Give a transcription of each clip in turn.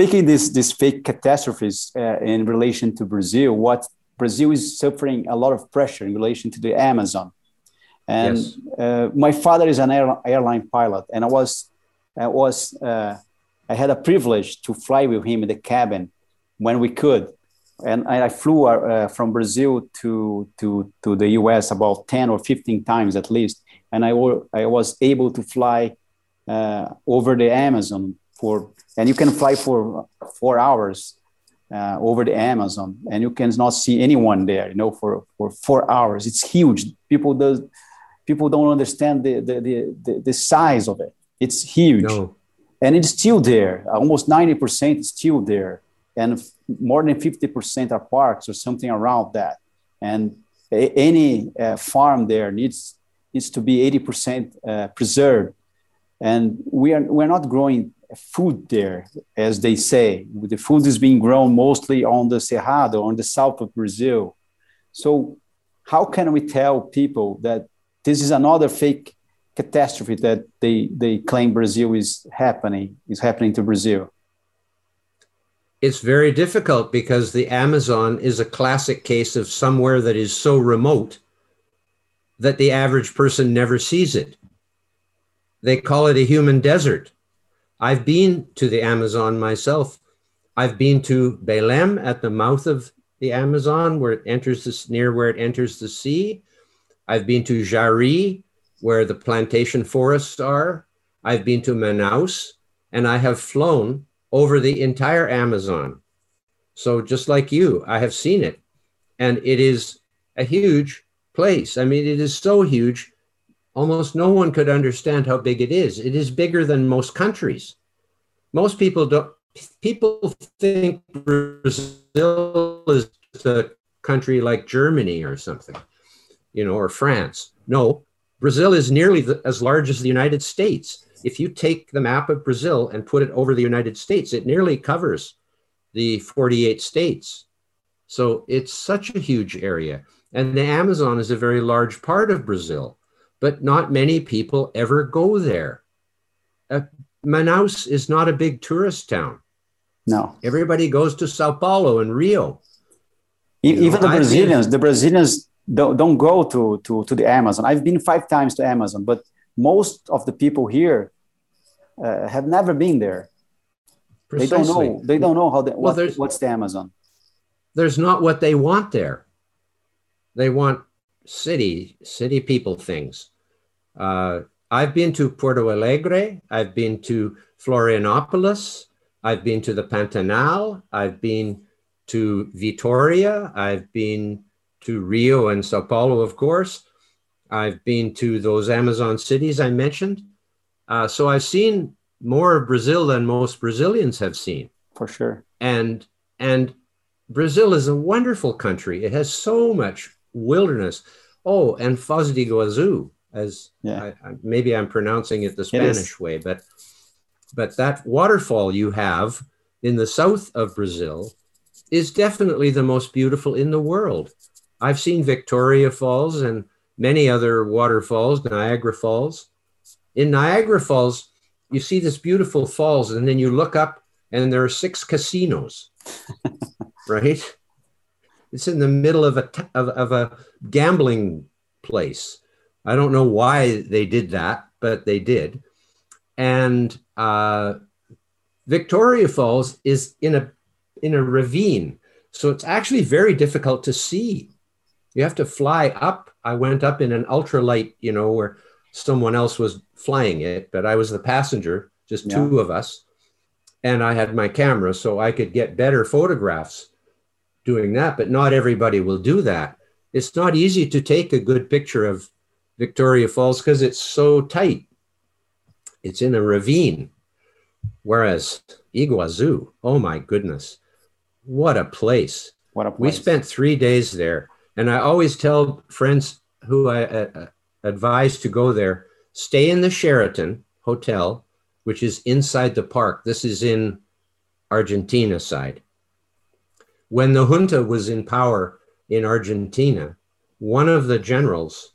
but taking this this fake catastrophes uh, in relation to Brazil, what Brazil is suffering a lot of pressure in relation to the Amazon. And yes. uh, my father is an air, airline pilot, and I was I was uh, I had a privilege to fly with him in the cabin when we could, and I, I flew uh, from Brazil to to to the U.S. about ten or fifteen times at least, and I, I was able to fly uh, over the Amazon for, and you can fly for four hours uh, over the Amazon, and you cannot see anyone there, you know, for, for four hours. It's huge. People does people don't understand the the, the, the size of it. It's huge, no. and it's still there. Almost ninety percent is still there, and more than fifty percent are parks or something around that. And any uh, farm there needs needs to be 80% uh, preserved. And we are, we're not growing food there, as they say. The food is being grown mostly on the Cerrado, on the south of Brazil. So, how can we tell people that this is another fake catastrophe that they, they claim Brazil is happening, is happening to Brazil? It's very difficult because the Amazon is a classic case of somewhere that is so remote that the average person never sees it. They call it a human desert. I've been to the Amazon myself. I've been to Belém at the mouth of the Amazon, where it enters this near where it enters the sea. I've been to Jari, where the plantation forests are. I've been to Manaus, and I have flown over the entire Amazon. So just like you, I have seen it, and it is a huge place. I mean, it is so huge, almost no one could understand how big it is. It is bigger than most countries. Most people don't, people think Brazil is a country like Germany or something, you know, or France. No, Brazil is nearly the, as large as the United States. If you take the map of Brazil and put it over the United States, it nearly covers the 48 states. So it's such a huge area. And the Amazon is a very large part of Brazil, but not many people ever go there. Uh, Manaus is not a big tourist town. No. Everybody goes to Sao Paulo and Rio. Even know, the Brazilians, been, the Brazilians don't, don't go to, to, to the Amazon. I've been five times to Amazon, but most of the people here uh, have never been there. Precisely. They don't know. They don't know how the, well, what, what's the Amazon. There's not what they want there. They want city city people things. Uh, I've been to Porto Alegre. I've been to Florianopolis. I've been to the Pantanal. I've been to Vitoria. I've been to Rio and Sao Paulo, of course. I've been to those Amazon cities I mentioned. Uh, so I've seen more of Brazil than most Brazilians have seen. For sure. And and Brazil is a wonderful country. It has so much wilderness. Oh, and Foz do Iguazu, as yeah. I, I, maybe I'm pronouncing it the Spanish it way, but but that waterfall you have in the south of Brazil is definitely the most beautiful in the world. I've seen Victoria Falls and many other waterfalls, Niagara Falls. In Niagara Falls, you see this beautiful falls, and then you look up, and there are six casinos, right? It's in the middle of a of, of a gambling place. I don't know why they did that, but they did. And uh, Victoria Falls is in a in a ravine, so it's actually very difficult to see. You have to fly up. I went up in an ultralight, you know, where someone else was flying it, but I was the passenger, just yeah. two of us, and I had my camera, so I could get better photographs doing that, but not everybody will do that. It's not easy to take a good picture of Victoria Falls because it's so tight. It's in a ravine. Whereas Iguazu, oh my goodness, what a place. What a place. We spent three days there. And I always tell friends who I uh, advise to go there stay in the Sheraton Hotel, which is inside the park. This is in Argentina side when the junta was in power in Argentina, one of the generals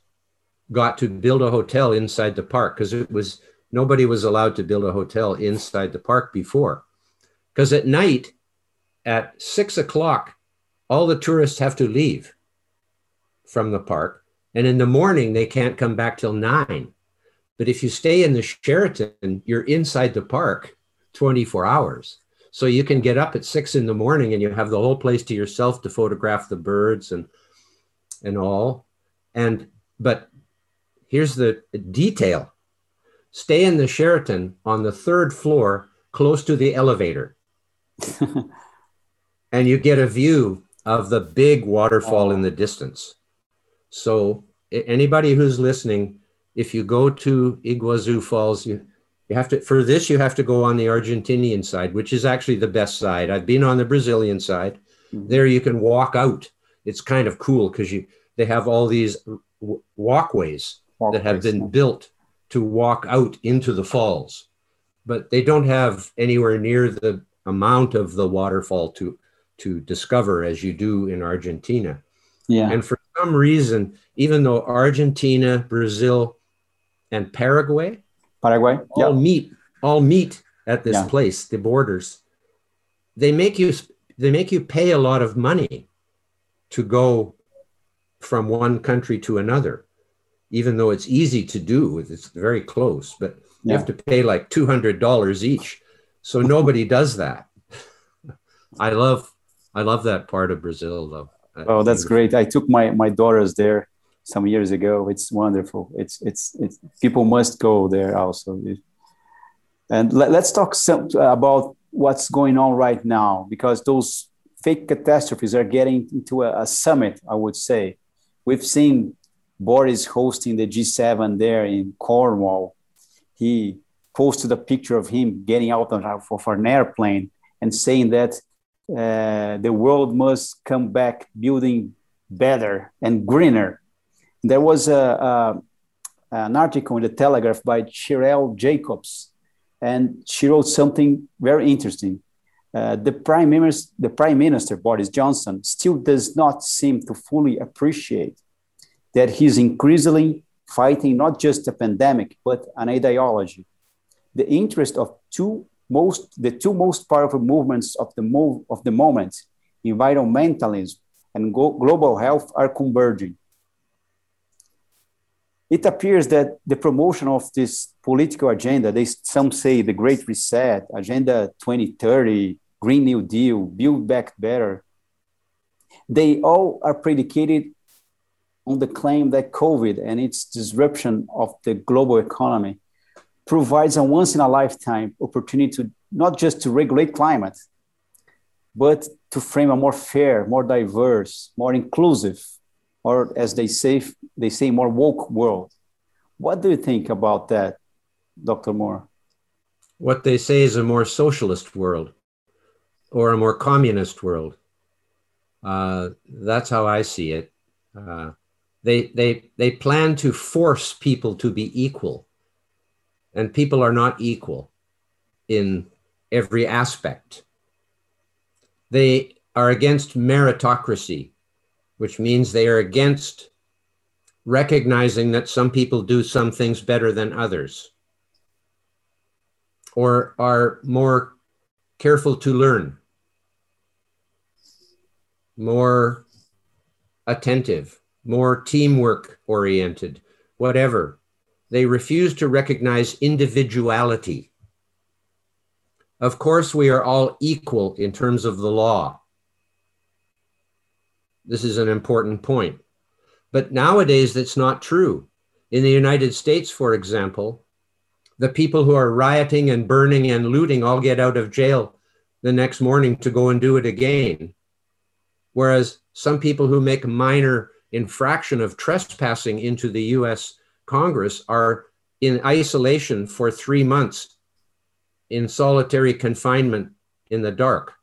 got to build a hotel inside the park because it was nobody was allowed to build a hotel inside the park before. Because at night, at six o'clock, all the tourists have to leave from the park. And in the morning, they can't come back till nine. But if you stay in the Sheraton, you're inside the park 24 hours. So you can get up at six in the morning and you have the whole place to yourself to photograph the birds and and all. And but here's the detail. Stay in the Sheraton on the third floor, close to the elevator. and you get a view of the big waterfall oh. in the distance. So anybody who's listening, if you go to Iguazu Falls, you you have to for this you have to go on the Argentinian side, which is actually the best side. I've been on the Brazilian side. Mm-hmm. There you can walk out. It's kind of cool because you they have all these w- walkways, that have been built to walk out into the falls, but they don't have anywhere near the amount of the waterfall to to discover as you do in Argentina. Yeah. And for some reason, even though Argentina, Brazil, and Paraguay, Paraguay, all yep. meet all meet at this yeah. place, the borders. They make you they make you pay a lot of money to go from one country to another, even though it's easy to do. It's very close, but yeah. you have to pay like two hundred dollars each. So nobody does that. I love I love that part of Brazil, though. Oh, that's great! I took my my daughters there some years ago. It's wonderful. It's it's it's people must go there also. And let, us talk some, about what's going on right now because those fake catastrophes are getting into a, a summit. I would say we've seen Boris hosting the G7 there in Cornwall. He posted a picture of him getting out of, an airplane and saying that uh, the world must come back building better and greener. There was a, a, an article in the Telegraph by Sherelle Jacobs, and she wrote something very interesting. Uh, the prime minister, the prime minister Boris Johnson, still does not seem to fully appreciate that he's increasingly fighting not just a pandemic but an ideology. The interest of two most the two most powerful movements of the move of the moment, environmentalism and global health, are converging. It appears that the promotion of this political agenda, they some say the Great Reset, Agenda 2030, Green New Deal, Build Back Better, they all are predicated on the claim that COVID and its disruption of the global economy provides a once in a lifetime opportunity to not just to regulate climate, but to frame a more fair, more diverse, more inclusive, or as they say, they say more woke world. What do you think about that, Dr. Moore? What they say is a more socialist world or a more communist world. Uh, that's how I see it. Uh, they, they, they plan to force people to be equal and people are not equal in every aspect. They are against meritocracy, which means they are against recognizing that some people do some things better than others or are more careful to learn, more attentive, more teamwork oriented, whatever. They refuse to recognize individuality. Of course, we are all equal in terms of the law. This is an important point. But nowadays, that's not true. In the United States, for example, the people who are rioting and burning and looting all get out of jail the next morning to go and do it again. Whereas some people who make minor infraction of trespassing into the US Congress are in isolation for three months in solitary confinement in the dark,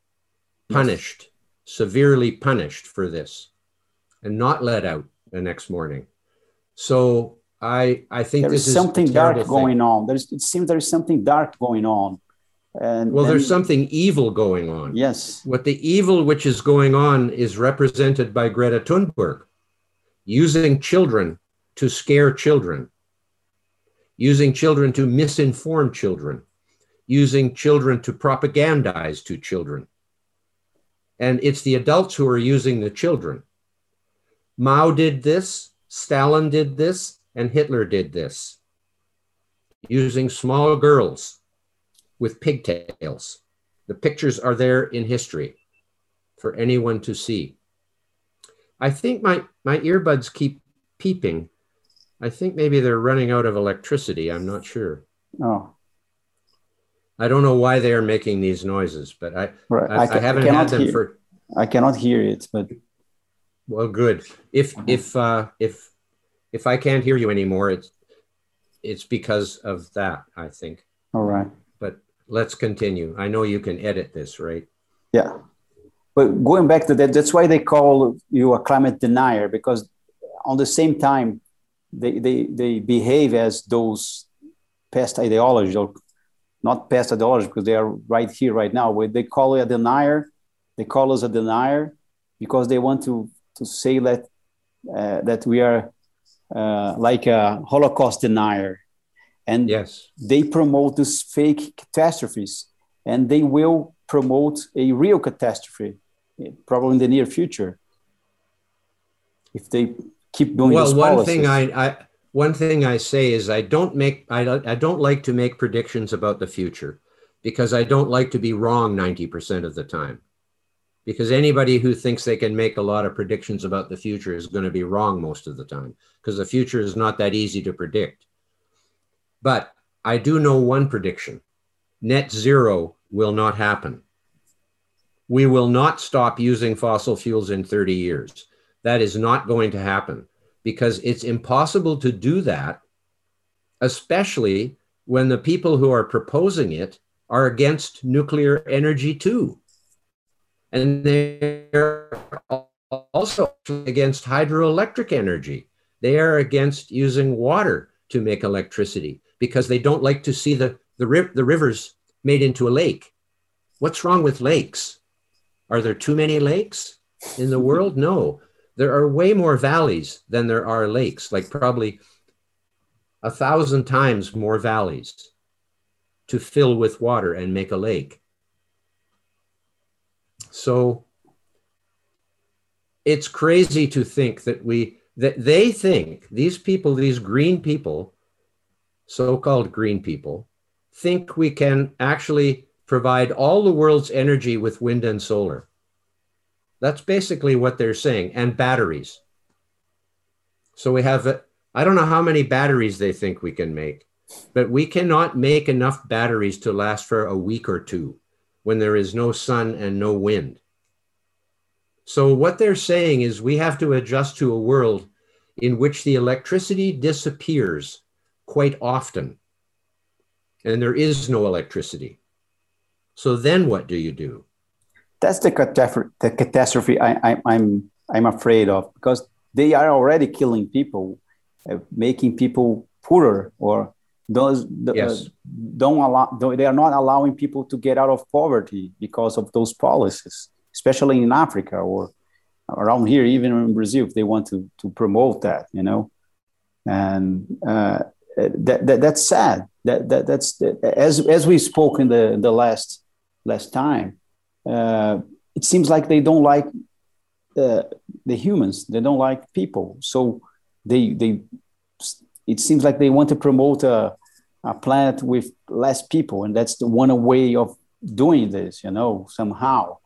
punished, yes. severely punished for this, and not let out the next morning. So I I think there's something dark going on. There's it seems there's something dark going on. And well, there's something evil going on. Yes. What the evil which is going on is represented by Greta Thunberg, using children to scare children, using children to misinform children, using children to propagandize to children. And it's the adults who are using the children. Mao did this, Stalin did this, and Hitler did this, using small girls with pigtails. The pictures are there in history for anyone to see. I think my, my earbuds keep peeping. I think maybe they're running out of electricity. I'm not sure. Oh. I don't know why they are making these noises, but I, right. I, I, I haven't I had them hear, for. I cannot hear it, but. Well, good. If if uh, if if I can't hear you anymore, it's it's because of that. I think. All right. But let's continue. I know you can edit this, right? Yeah. But going back to that, that's why they call you a climate denier because on the same time, they, they, they behave as those past ideologies or not past ideology because they are right here, right now. But they call you a denier. They call us a denier because they want to, to say that, uh, that we are uh, like a Holocaust denier. And yes. they promote these fake catastrophes and they will promote a real catastrophe probably in the near future if they keep doing well one thing I, I one thing i say is i don't make I, I don't like to make predictions about the future because i don't like to be wrong 90% of the time. Because anybody who thinks they can make a lot of predictions about the future is going to be wrong most of the time because the future is not that easy to predict. But i do know one prediction. Net zero will not happen we will not stop using fossil fuels in 30 years. That is not going to happen because it's impossible to do that, especially when the people who are proposing it are against nuclear energy too. And they're also against hydroelectric energy. They are against using water to make electricity because they don't like to see the, the, the rivers made into a lake. What's wrong with lakes? Are there too many lakes in the world? No. There are way more valleys than there are lakes, like probably a thousand times more valleys to fill with water and make a lake. So it's crazy to think that we that they think these people these green people so-called green people think we can actually provide all the world's energy with wind and solar. That's basically what they're saying, and batteries. So we have, I don't know how many batteries they think we can make, but we cannot make enough batteries to last for a week or two when there is no sun and no wind. So what they're saying is we have to adjust to a world in which the electricity disappears quite often and there is no electricity. So then what do you do? That's the catastrophe, the catastrophe I, I, I'm, I'm afraid of because they are already killing people, uh, making people poorer or those yes. uh, don't allow don't, they are not allowing people to get out of poverty because of those policies especially in africa or around here even in brazil if they want to to promote that you know and uh, that, that that's sad that, that that's as as we spoke in the the last last time, uh, it seems like they don't like uh, the humans. They don't like people. So they they it seems like they want to promote a, a planet with less people, and that's the one way of doing this. You know, somehow.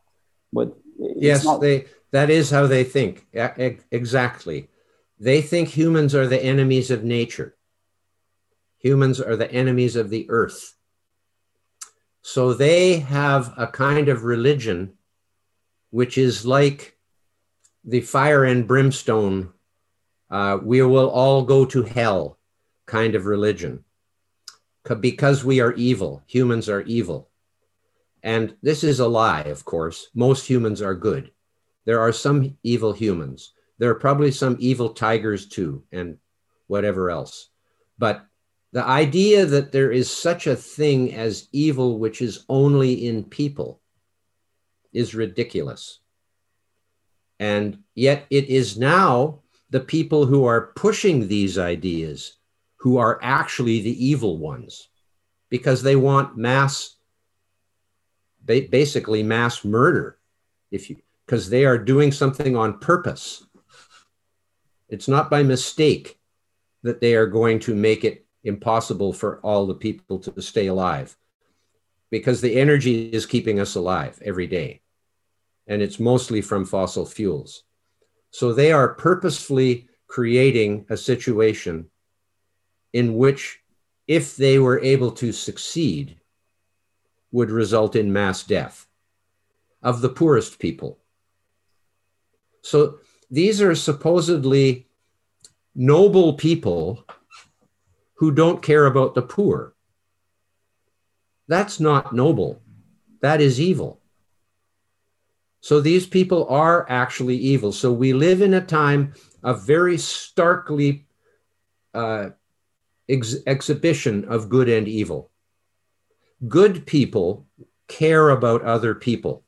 But yes, not... they that is how they think. Exactly. They think humans are the enemies of nature. Humans are the enemies of the earth. So they have a kind of religion which is like the fire and brimstone, uh, we will all go to hell kind of religion because we are evil. Humans are evil. And this is a lie, of course. Most humans are good. There are some evil humans. There are probably some evil tigers too, and whatever else. But the idea that there is such a thing as evil which is only in people is ridiculous. And yet it is now the people who are pushing these ideas who are actually the evil ones. because they want mass, basically mass murder, if you because they are doing something on purpose. It's not by mistake that they are going to make it impossible for all the people to stay alive because the energy is keeping us alive every day. And it's mostly from fossil fuels. So they are purposefully creating a situation in which, if they were able to succeed, would result in mass death of the poorest people. So these are supposedly noble people who don't care about the poor. That's not noble. That is evil. So these people are actually evil. So we live in a time of very starkly uh, ex- exhibition of good and evil. Good people care about other people,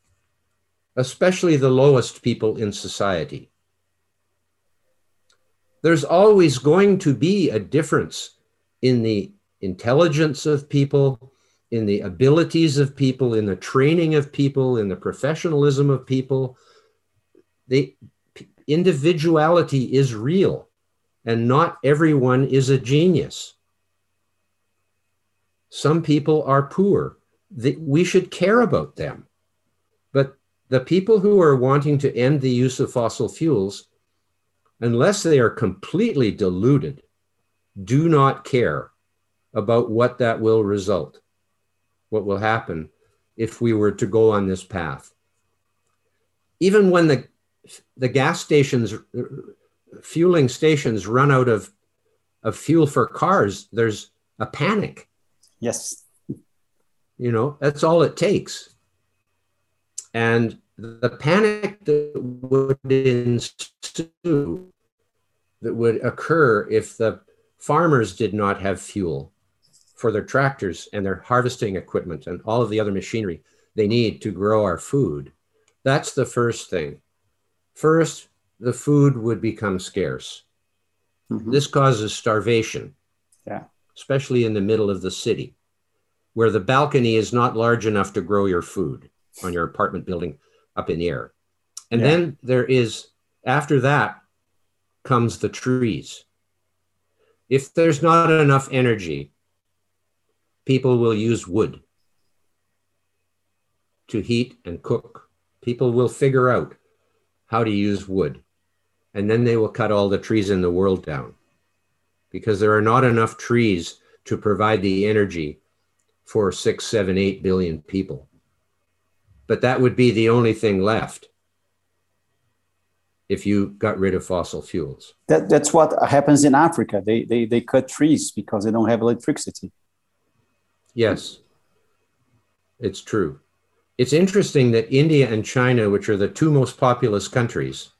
especially the lowest people in society. There's always going to be a difference in the intelligence of people, in the abilities of people, in the training of people, in the professionalism of people. The individuality is real, and not everyone is a genius. Some people are poor. we should care about them. But the people who are wanting to end the use of fossil fuels, unless they are completely deluded, do not care about what that will result, what will happen if we were to go on this path. Even when the, the gas stations, fueling stations run out of, of fuel for cars, there's a panic. Yes. You know, that's all it takes. And the panic that would ensue, that would occur if the farmers did not have fuel for their tractors and their harvesting equipment and all of the other machinery they need to grow our food. That's the first thing. First, the food would become scarce. Mm-hmm. This causes starvation. Yeah. Especially in the middle of the city, where the balcony is not large enough to grow your food on your apartment building up in the air. And yeah. then there is, after that, comes the trees. If there's not enough energy people will use wood to heat and cook. People will figure out how to use wood. And then they will cut all the trees in the world down because there are not enough trees to provide the energy for six, seven, eight billion people. But that would be the only thing left if you got rid of fossil fuels. That, that's what happens in Africa. They, they, they cut trees because they don't have electricity. Yes, it's true. It's interesting that India and China, which are the two most populous countries,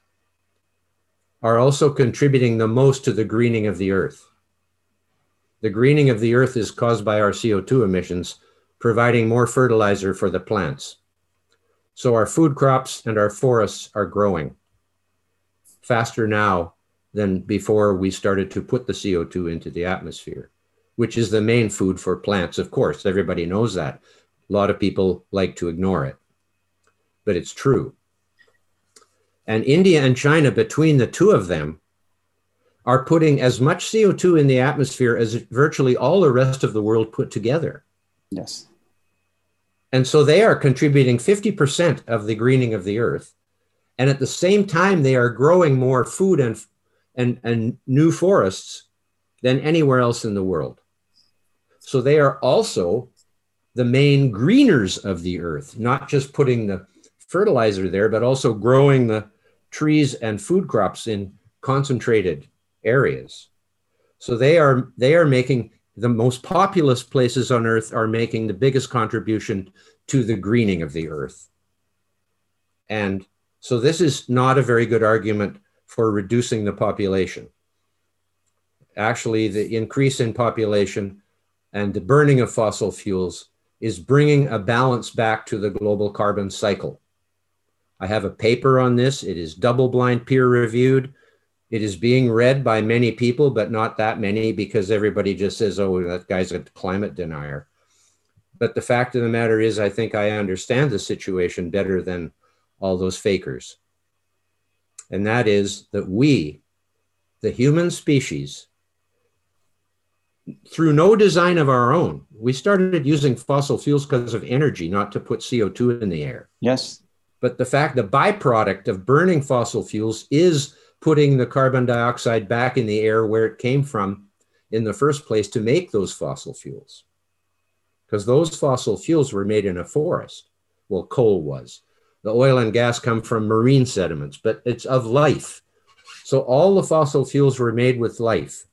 are also contributing the most to the greening of the earth. The greening of the earth is caused by our CO2 emissions, providing more fertilizer for the plants. So our food crops and our forests are growing faster now than before we started to put the CO2 into the atmosphere which is the main food for plants. Of course, everybody knows that. A lot of people like to ignore it, but it's true. And India and China, between the two of them, are putting as much CO2 in the atmosphere as virtually all the rest of the world put together. Yes. And so they are contributing 50% of the greening of the earth. And at the same time, they are growing more food and, and, and new forests than anywhere else in the world. So they are also the main greeners of the earth, not just putting the fertilizer there, but also growing the trees and food crops in concentrated areas. So they are they are making the most populous places on earth are making the biggest contribution to the greening of the earth. And so this is not a very good argument for reducing the population. Actually, the increase in population and the burning of fossil fuels is bringing a balance back to the global carbon cycle. I have a paper on this. It is double blind peer reviewed. It is being read by many people, but not that many because everybody just says, oh, that guy's a climate denier. But the fact of the matter is, I think I understand the situation better than all those fakers. And that is that we, the human species, through no design of our own, we started using fossil fuels because of energy, not to put CO2 in the air. Yes. But the fact, the byproduct of burning fossil fuels is putting the carbon dioxide back in the air where it came from in the first place to make those fossil fuels. Because those fossil fuels were made in a forest. Well, coal was. The oil and gas come from marine sediments, but it's of life. So all the fossil fuels were made with life.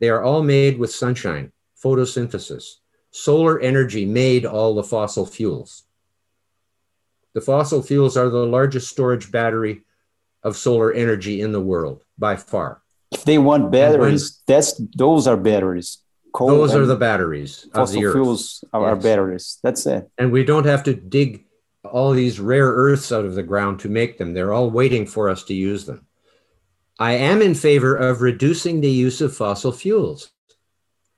They are all made with sunshine, photosynthesis. Solar energy made all the fossil fuels. The fossil fuels are the largest storage battery of solar energy in the world by far. If they want batteries, that's those are batteries. Coal those are the batteries. Fossil fuels are yes. batteries. That's it. And we don't have to dig all these rare earths out of the ground to make them. They're all waiting for us to use them. I am in favor of reducing the use of fossil fuels.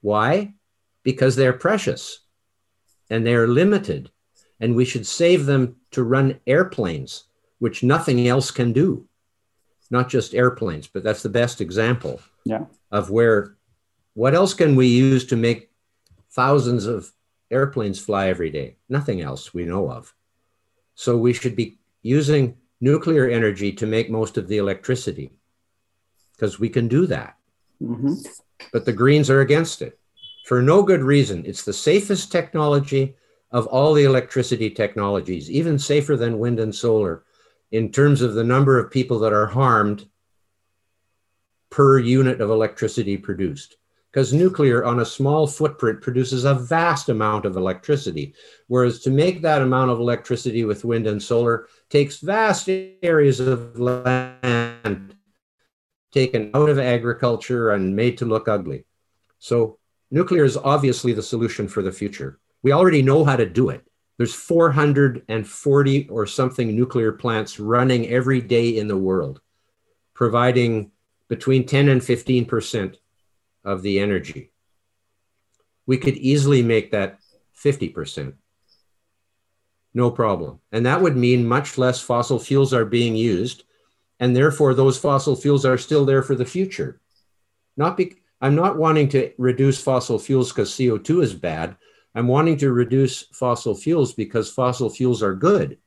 Why? Because they're precious and they're limited, and we should save them to run airplanes, which nothing else can do not just airplanes, but that's the best example yeah. of where what else can we use to make thousands of airplanes fly every day? Nothing else we know of. So we should be using nuclear energy to make most of the electricity because we can do that. Mm-hmm. But the Greens are against it for no good reason. It's the safest technology of all the electricity technologies, even safer than wind and solar in terms of the number of people that are harmed per unit of electricity produced. Because nuclear on a small footprint produces a vast amount of electricity, whereas to make that amount of electricity with wind and solar takes vast areas of land taken out of agriculture and made to look ugly. So nuclear is obviously the solution for the future. We already know how to do it. There's 440 or something nuclear plants running every day in the world, providing between 10 and 15% of the energy. We could easily make that 50%. No problem. And that would mean much less fossil fuels are being used. And therefore, those fossil fuels are still there for the future. Not be, I'm not wanting to reduce fossil fuels because CO2 is bad. I'm wanting to reduce fossil fuels because fossil fuels are good,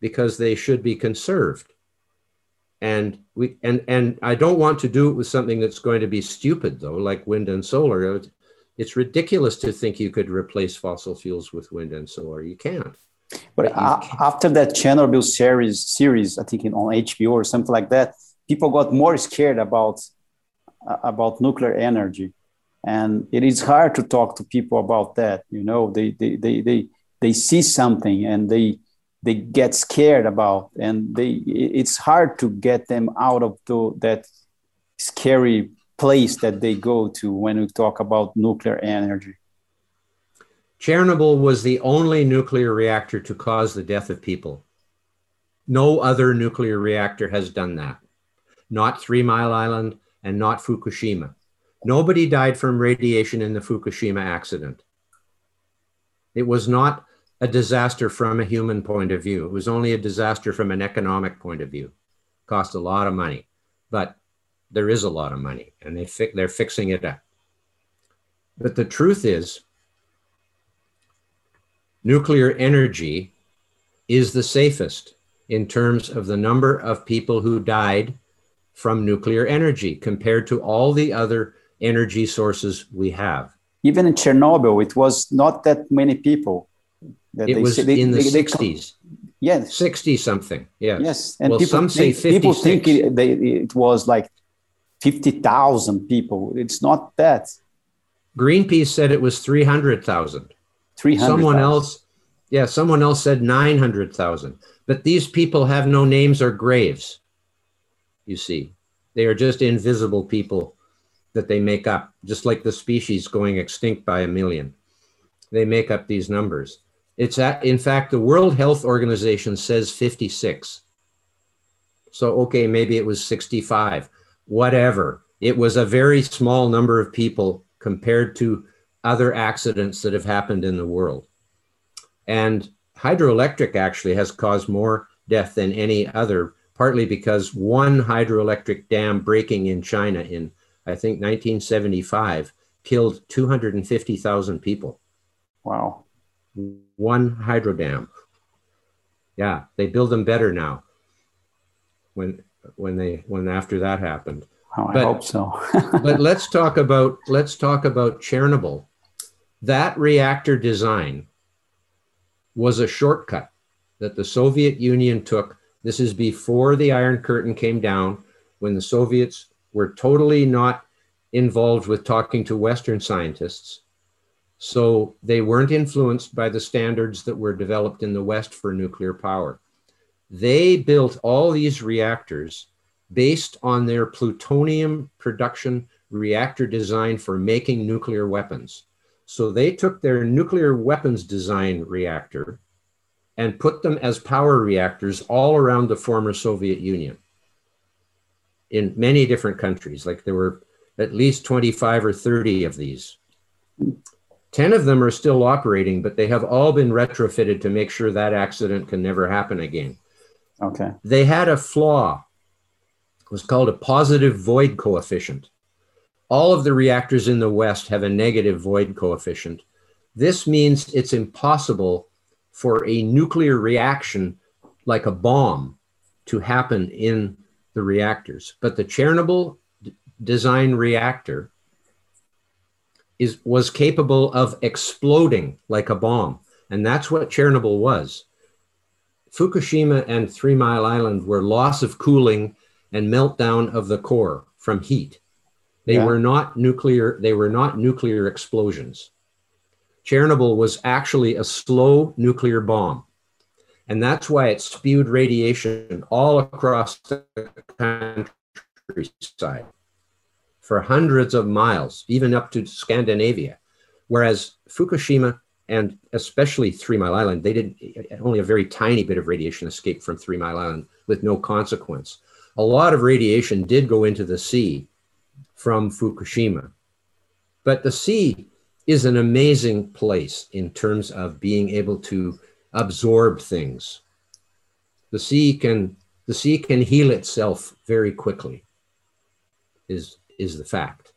because they should be conserved. And we and and I don't want to do it with something that's going to be stupid though, like wind and solar. It's ridiculous to think you could replace fossil fuels with wind and solar. You can't. But, but uh, can't. after that Chernobyl series, series I think on HBO or something like that, people got more scared about uh, about nuclear energy and it is hard to talk to people about that you know they they they they, they see something and they they get scared about and they it's hard to get them out of the, that scary place that they go to when we talk about nuclear energy. Chernobyl was the only nuclear reactor to cause the death of people. No other nuclear reactor has done that. Not three mile island and not fukushima. Nobody died from radiation in the Fukushima accident. It was not a disaster from a human point of view. It was only a disaster from an economic point of view. Cost a lot of money, but there is a lot of money, and they fi- they're fixing it up. But the truth is, nuclear energy is the safest in terms of the number of people who died from nuclear energy compared to all the other energy sources we have. Even in Chernobyl, it was not that many people. That it they, was they, in the they, 60s. yes. 60 something. Yes. Yes. And well, people some say 56. People think it, they, it was like 50,000 people. It's not that. Greenpeace said it was 300,000. 300, someone 000. else, yeah, someone else said 900,000. But these people have no names or graves, you see. They are just invisible people that they make up, just like the species going extinct by a million. They make up these numbers. It's at, in fact, the World Health Organization says 56. So, okay, maybe it was 65, whatever. It was a very small number of people compared to other accidents that have happened in the world. And hydroelectric actually has caused more death than any other, partly because one hydroelectric dam breaking in China in, I think, 1975 killed 250,000 people. Wow. One hydro dam. Yeah, they build them better now. When when they when after that happened. Oh, I but, hope so. but let's talk about let's talk about Chernobyl. That reactor design was a shortcut that the Soviet Union took. This is before the Iron Curtain came down, when the Soviets were totally not involved with talking to Western scientists. So they weren't influenced by the standards that were developed in the West for nuclear power. They built all these reactors based on their plutonium production reactor design for making nuclear weapons. So they took their nuclear weapons design reactor and put them as power reactors all around the former Soviet Union in many different countries. Like there were at least 25 or 30 of these. 10 of them are still operating, but they have all been retrofitted to make sure that accident can never happen again. Okay. They had a flaw. It was called a positive void coefficient. All of the reactors in the West have a negative void coefficient. This means it's impossible for a nuclear reaction like a bomb to happen in the reactors. But the Chernobyl d- design reactor is was capable of exploding like a bomb. And that's what Chernobyl was. Fukushima and Three Mile Island were loss of cooling and meltdown of the core from heat. They yeah. were not nuclear, they were not nuclear explosions. Chernobyl was actually a slow nuclear bomb. And that's why it spewed radiation all across the countryside for hundreds of miles, even up to Scandinavia. Whereas Fukushima and especially Three Mile Island, they did only a very tiny bit of radiation escaped from Three Mile Island with no consequence. A lot of radiation did go into the sea from Fukushima. But the sea is an amazing place in terms of being able to absorb things. The sea can the sea can heal itself very quickly. Is is the fact.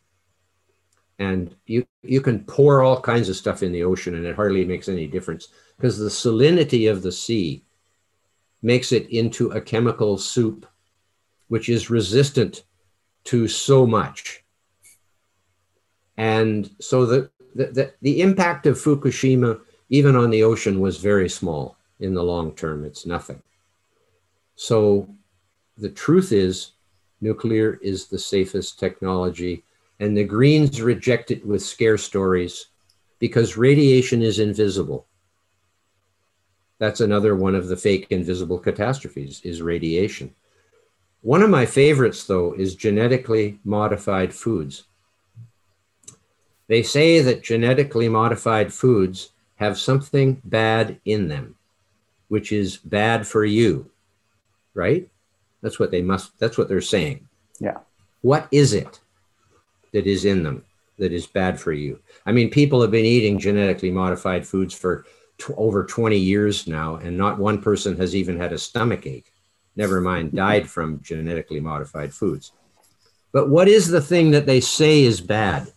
And you, you can pour all kinds of stuff in the ocean and it hardly makes any difference because the salinity of the sea makes it into a chemical soup which is resistant to so much. And so the, the, the, the, impact of Fukushima, even on the ocean, was very small in the long term. It's nothing. So the truth is, nuclear is the safest technology. And the Greens reject it with scare stories because radiation is invisible. That's another one of the fake invisible catastrophes is radiation. One of my favorites, though, is genetically modified foods. They say that genetically modified foods have something bad in them, which is bad for you, right? That's what they must, that's what they're saying. Yeah. What is it that is in them that is bad for you? I mean, people have been eating genetically modified foods for t- over 20 years now, and not one person has even had a stomach ache, never mind mm-hmm. died from genetically modified foods. But what is the thing that they say is bad?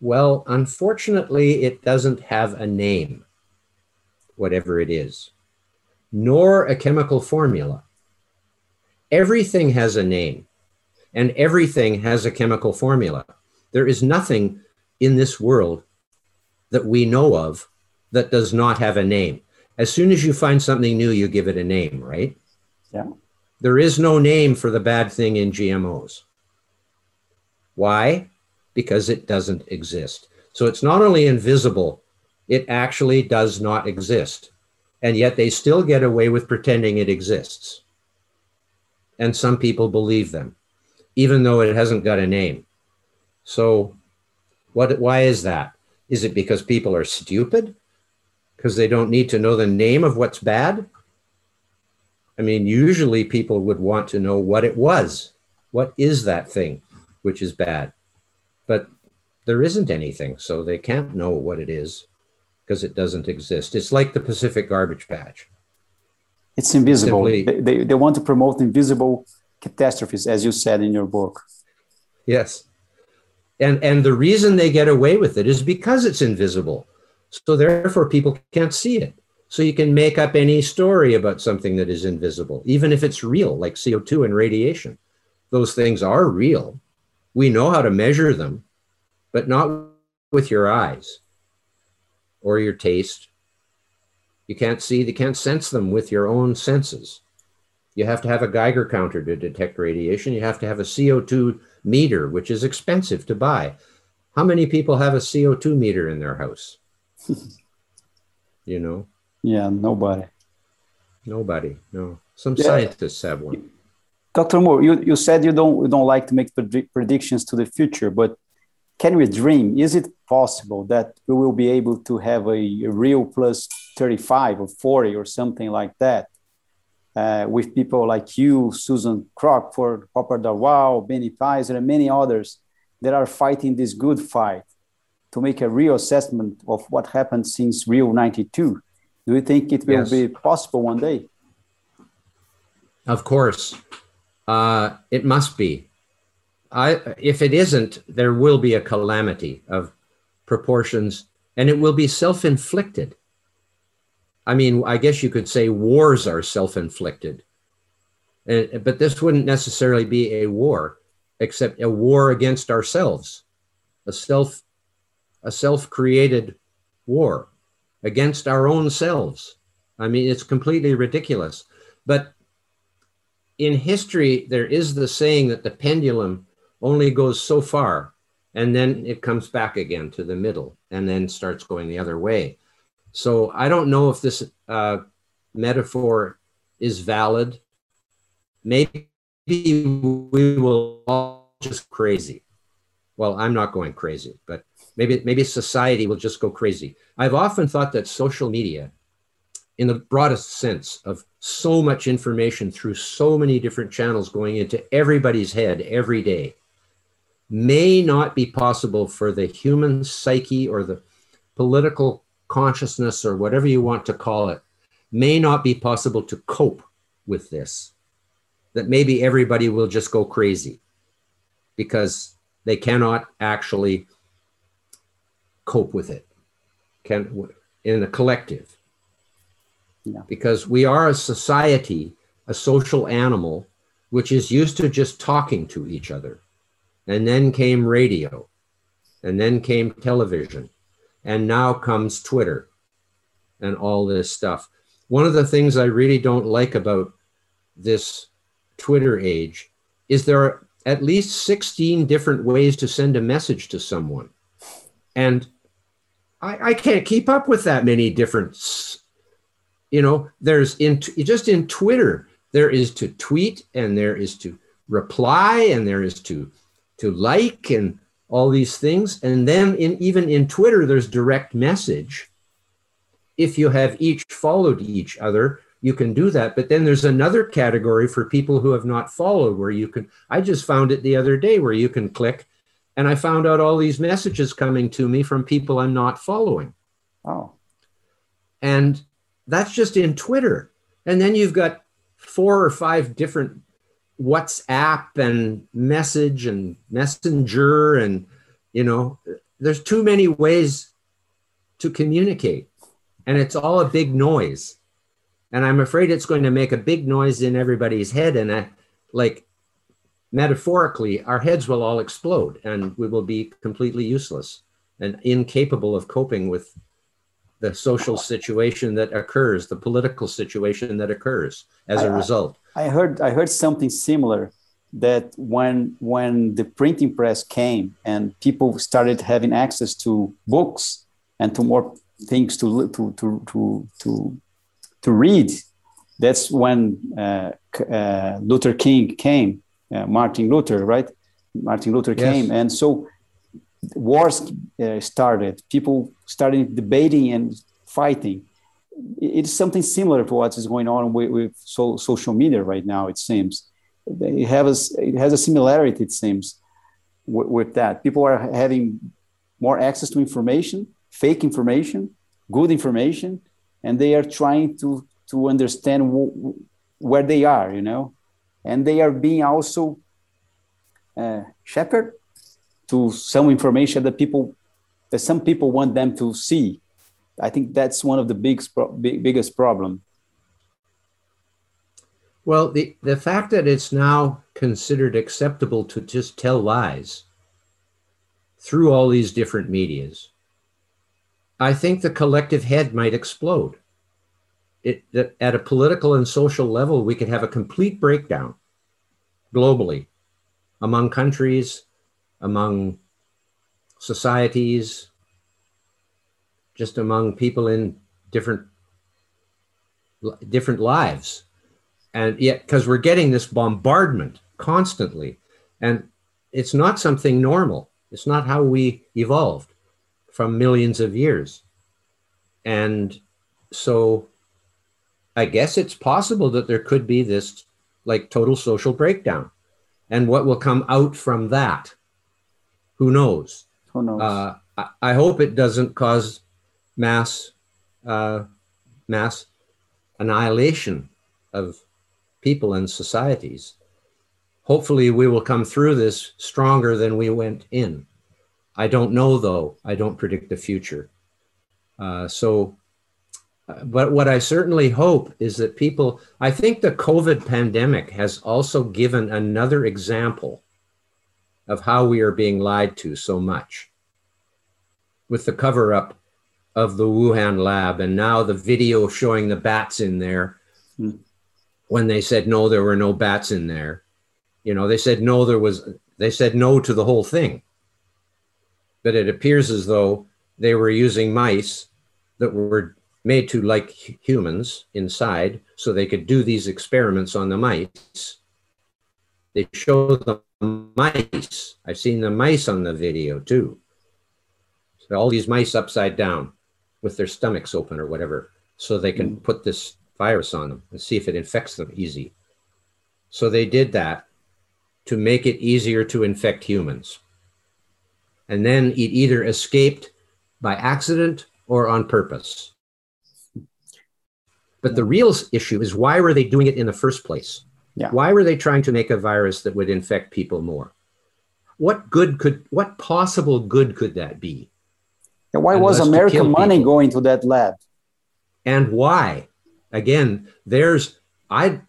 Well, unfortunately, it doesn't have a name, whatever it is, nor a chemical formula. Everything has a name and everything has a chemical formula. There is nothing in this world that we know of that does not have a name. As soon as you find something new, you give it a name, right? Yeah. There is no name for the bad thing in GMOs. Why? Because it doesn't exist. So it's not only invisible, it actually does not exist. And yet they still get away with pretending it exists and some people believe them, even though it hasn't got a name. So, what? Why is that? Is it because people are stupid? Because they don't need to know the name of what's bad? I mean, usually people would want to know what it was. What is that thing which is bad? But there isn't anything, so they can't know what it is because it doesn't exist. It's like the Pacific garbage patch. It's invisible. Simply, they, they, they want to promote invisible catastrophes, as you said in your book. Yes. And, and the reason they get away with it is because it's invisible. So therefore, people can't see it. So you can make up any story about something that is invisible, even if it's real, like CO2 and radiation. Those things are real. We know how to measure them, but not with your eyes or your taste. You can't see, you can't sense them with your own senses. You have to have a Geiger counter to detect radiation. You have to have a CO2 meter, which is expensive to buy. How many people have a CO2 meter in their house? you know? Yeah, nobody. Nobody, no. Some yeah. scientists have one. Dr. Moore, you, you said you don't, you don't like to make predictions to the future, but can we dream? Is it possible that we will be able to have a, a real plus 35 or 40 or something like that? Uh, with people like you, Susan Crockford, Popper Darwal, Benny Peiser, and many others that are fighting this good fight to make a real assessment of what happened since Rio 92. Do you think it will yes. be possible one day? Of course. Uh, it must be. I, if it isn't, there will be a calamity of proportions and it will be self inflicted. I mean, I guess you could say wars are self inflicted. Uh, but this wouldn't necessarily be a war, except a war against ourselves, a self a self created war against our own selves. I mean, it's completely ridiculous. But in history, there is the saying that the pendulum only goes so far and then it comes back again to the middle and then starts going the other way. So I don't know if this uh, metaphor is valid. Maybe we will all just crazy. Well, I'm not going crazy, but maybe maybe society will just go crazy. I've often thought that social media, in the broadest sense of so much information through so many different channels going into everybody's head every day, may not be possible for the human psyche or the political consciousness or whatever you want to call it, may not be possible to cope with this. That maybe everybody will just go crazy because they cannot actually cope with it can in a collective yeah. because we are a society a social animal which is used to just talking to each other and then came radio, and then came television, and now comes Twitter and all this stuff. One of the things I really don't like about this Twitter age is there are at least 16 different ways to send a message to someone. And I, I can't keep up with that many different, you know, there's in just in Twitter, there is to tweet and there is to reply and there is to to like and all these things. And then in even in Twitter, there's direct message. If you have each followed each other, you can do that. But then there's another category for people who have not followed where you can, I just found it the other day where you can click and I found out all these messages coming to me from people I'm not following. Oh. And that's just in Twitter. And then you've got four or five different WhatsApp and message and messenger and you know there's too many ways to communicate and it's all a big noise. And i'm afraid it's going to make a big noise in everybody's head and I, like metaphorically our heads will all explode and we will be completely useless and incapable of coping with the social situation that occurs the political situation that occurs as a result I heard I heard something similar that when when the printing press came and people started having access to books and to more things to to to to to, to read, that's when uh, uh, Luther King came, uh, Martin Luther, right? Martin Luther yes. came, and so wars uh, started. People started debating and fighting it's something similar to what is going on with, with so, social media right now. It seems it has it has a similarity. It seems with, with that people are having more access to information, fake information, good information, and they are trying to to understand where they are, you know, and they are being also uh, shepherd to some information that people that some people want them to see. I think that's one of the big, big biggest problem. Well, the, the fact that it's now considered acceptable to just tell lies through all these different medias, I think the collective head might explode. It, that at a political and social level, we could have a complete breakdown globally among countries, among societies, just among people in different different lives. And yet because we're getting this bombardment constantly and it's not something normal. It's not how we evolved from millions of years. And so i guess it's possible that there could be this like total social breakdown. And what will come out from that who knows who knows uh, I, I, hope it doesn't cause mass uh, mass annihilation of people and societies. Hopefully, we will come through this stronger than we went in. I don't know, though. I don't predict the future. Uh, so, uh, but what I certainly hope is that people, I think the COVID pandemic has also given another example of how we are being lied to so much with the cover up of the Wuhan lab and now the video showing the bats in there. Mm when they said no, there were no bats in there. You know, they said no, there was, they said no to the whole thing. But it appears as though they were using mice that were made to like humans inside so they could do these experiments on the mice. They show the mice. I've seen the mice on the video too. So all these mice upside down with their stomachs open or whatever, so they can mm. put this virus on them and see if it infects them easy. So they did that to make it easier to infect humans. And then it either escaped by accident or on purpose. But the real issue is why were they doing it in the first place? Yeah. Why were they trying to make a virus that would infect people more? What good could, what possible good could that be? Yeah, why was American money people? going to that lab? And why? again, there's I,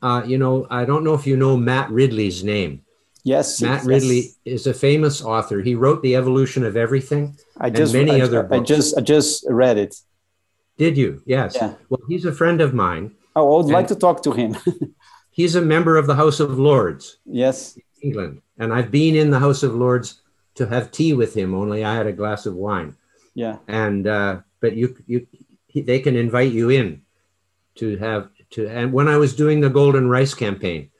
uh, you know, I don't know if you know Matt Ridley's name. Yes, Matt yes. Ridley is a famous author. He wrote The Evolution of Everything. I just many I, other books. I just I just read it. Did you? Yes. Yeah. Well, he's a friend of mine. Oh, I would like to talk to him. he's a member of the House of Lords. Yes. England, and I've been in the House of Lords to have tea with him. Only I had a glass of wine. Yeah. And uh, but you you they can invite you in to have to. And when I was doing the Golden Rice campaign,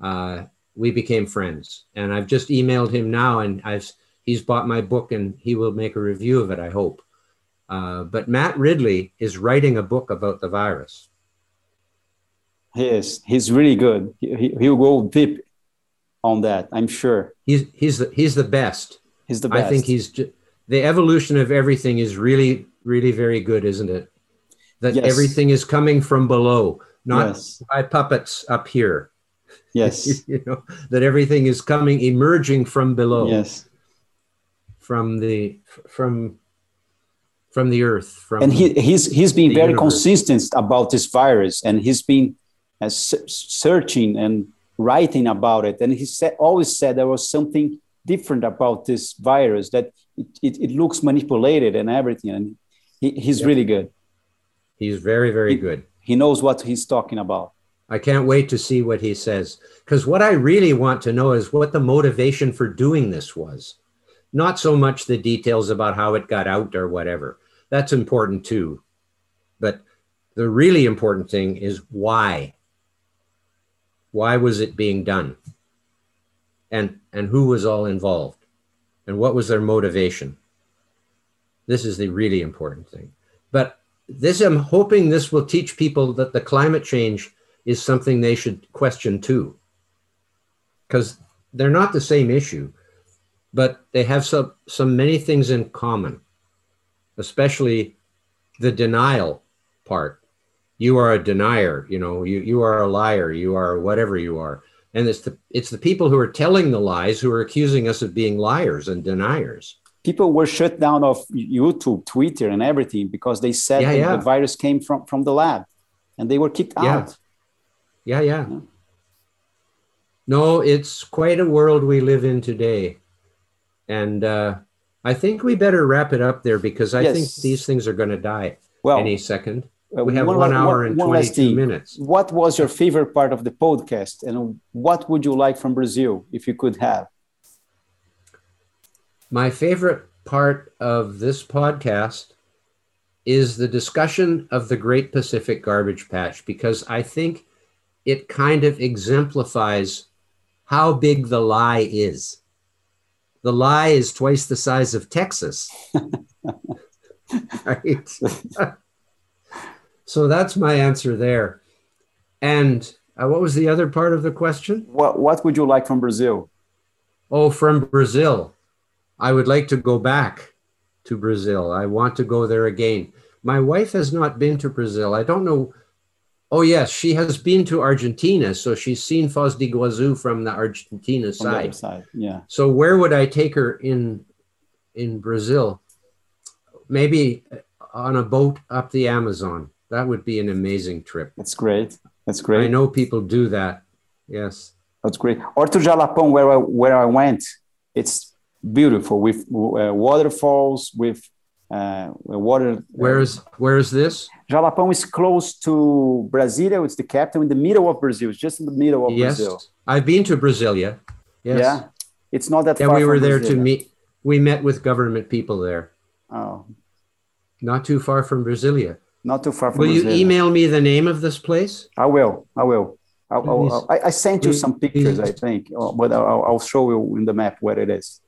uh, we became friends. And I've just emailed him now, and I've he's bought my book, and he will make a review of it. I hope. Uh, but Matt Ridley is writing a book about the virus. He is. He's really good. He, he'll go deep on that. I'm sure. He's he's the he's the best. He's the best. I think he's the evolution of everything is really really very good, isn't it? that yes. everything is coming from below, not yes. by puppets up here. Yes. you know, that everything is coming, emerging from below. Yes. From the, from, from the earth. From and he, he's, he's been very universe. consistent about this virus and he's been uh, searching and writing about it. And he said, always said there was something different about this virus that it, it, it looks manipulated and everything. And he, he's yep. really good. He's very, very good. He knows what he's talking about. I can't wait to see what he says. Because what I really want to know is what the motivation for doing this was. Not so much the details about how it got out or whatever. That's important too. But the really important thing is why. Why was it being done? And, and who was all involved? And what was their motivation? This is the really important thing. But this i'm hoping this will teach people that the climate change is something they should question too because they're not the same issue but they have some, some many things in common, especially the denial part. You are a denier, you know, you, you are a liar, you are whatever you are. And it's the, it's the people who are telling the lies who are accusing us of being liars and deniers. People were shut down of YouTube, Twitter, and everything because they said yeah, yeah. the virus came from, from the lab and they were kicked yeah. out. Yeah, yeah. No, it's quite a world we live in today. And uh, I think we better wrap it up there because I yes. think these things are going to die well, any second. Uh, we have one, one hour and one 22 minutes. What was your favorite part of the podcast and what would you like from Brazil if you could have? My favorite part of this podcast is the discussion of the Great Pacific Garbage Patch because I think it kind of exemplifies how big the lie is. The lie is twice the size of Texas. right? so that's my answer there. And uh, what was the other part of the question? What, what would you like from Brazil? Oh, from Brazil. I would like to go back to Brazil. I want to go there again. My wife has not been to Brazil. I don't know Oh yes, she has been to Argentina, so she's seen Foz de Iguazu from the Argentina side. The side. Yeah. So where would I take her in in Brazil? Maybe on a boat up the Amazon. That would be an amazing trip. That's great. That's great. I know people do that. Yes. That's great. Or to Jalapão, where I, where I went. It's beautiful with uh, waterfalls, with uh, water. Where's where's this? Jalapão is close to Brasilia. It's the capital in the middle of Brazil. It's just in the middle of yes. Brazil. I've been to Brasilia. Yes. Yeah, it's not that yeah, far. we were there Brasilia. to meet. We met with government people there. Oh, not too far from Brasilia. Not too far from. Will Brasilia. you email me the name of this place? I will. I will. I'll, I'll, i sent you some pictures, I think, uh, but I'll, I'll show you in the map where it is.